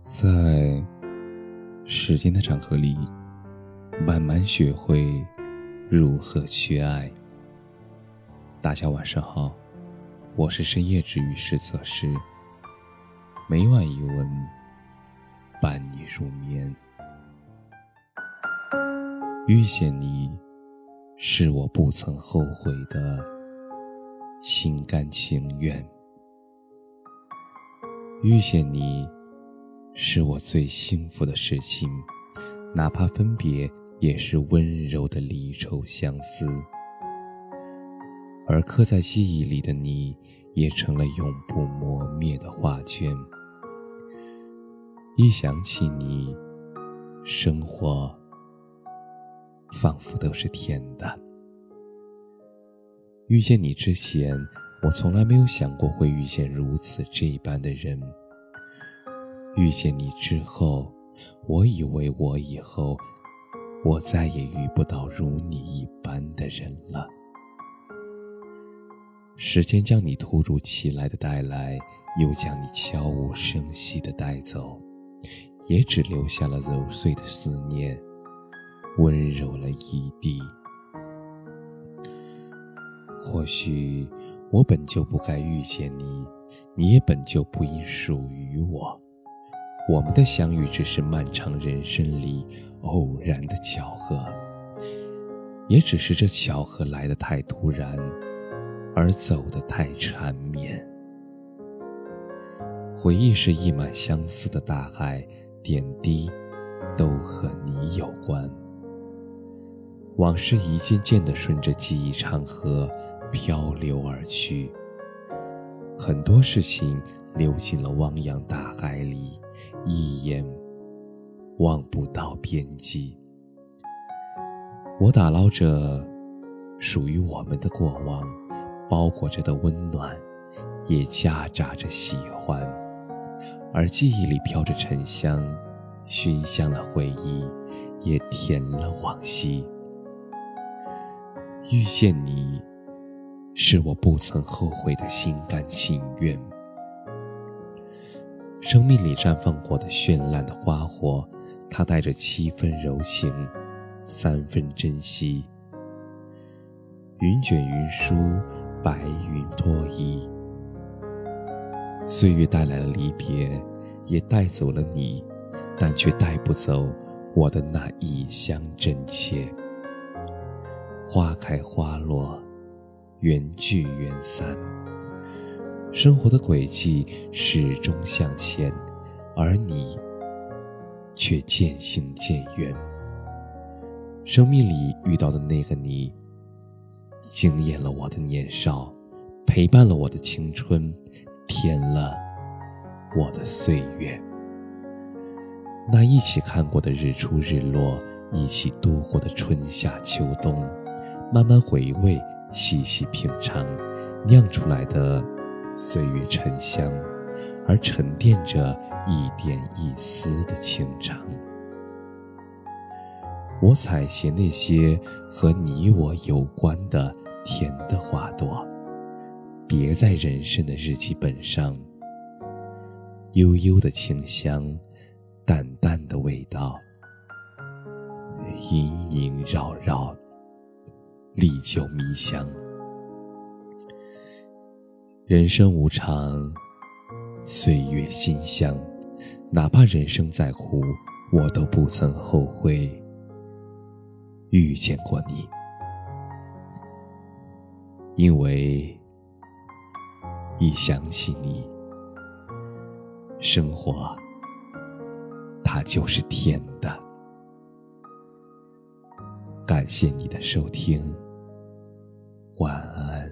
在时间的长河里，慢慢学会如何去爱。大家晚上好，我是深夜治愈师泽师，每晚一文伴你入眠。遇见你，是我不曾后悔的心甘情愿。遇见你。是我最幸福的事情，哪怕分别，也是温柔的离愁相思。而刻在记忆里的你，也成了永不磨灭的画卷。一想起你，生活仿佛都是甜的。遇见你之前，我从来没有想过会遇见如此这般的人。遇见你之后，我以为我以后，我再也遇不到如你一般的人了。时间将你突如其来的带来，又将你悄无声息的带走，也只留下了揉碎的思念，温柔了一地。或许我本就不该遇见你，你也本就不应属于我。我们的相遇只是漫长人生里偶然的巧合，也只是这巧合来得太突然，而走得太缠绵。回忆是溢满相思的大海，点滴都和你有关。往事一件件的顺着记忆长河漂流而去，很多事情流进了汪洋大海里。一眼望不到边际。我打捞着属于我们的过往，包裹着的温暖，也夹杂着喜欢。而记忆里飘着沉香，熏香了回忆，也甜了往昔。遇见你，是我不曾后悔的心甘情愿。生命里绽放过的绚烂的花火，它带着七分柔情，三分珍惜。云卷云舒，白云托衣。岁月带来了离别，也带走了你，但却带不走我的那一厢真切。花开花落，缘聚缘散。生活的轨迹始终向前，而你却渐行渐远。生命里遇到的那个你，惊艳了我的年少，陪伴了我的青春，添了我的岁月。那一起看过的日出日落，一起度过的春夏秋冬，慢慢回味，细细品尝，酿出来的。岁月沉香，而沉淀着一点一丝的情长。我采撷那些和你我有关的甜的花朵，别在人生的日记本上。悠悠的清香，淡淡的味道，萦萦绕绕，历久弥香。人生无常，岁月馨香。哪怕人生再苦，我都不曾后悔遇见过你，因为一想起你，生活它就是甜的。感谢你的收听，晚安。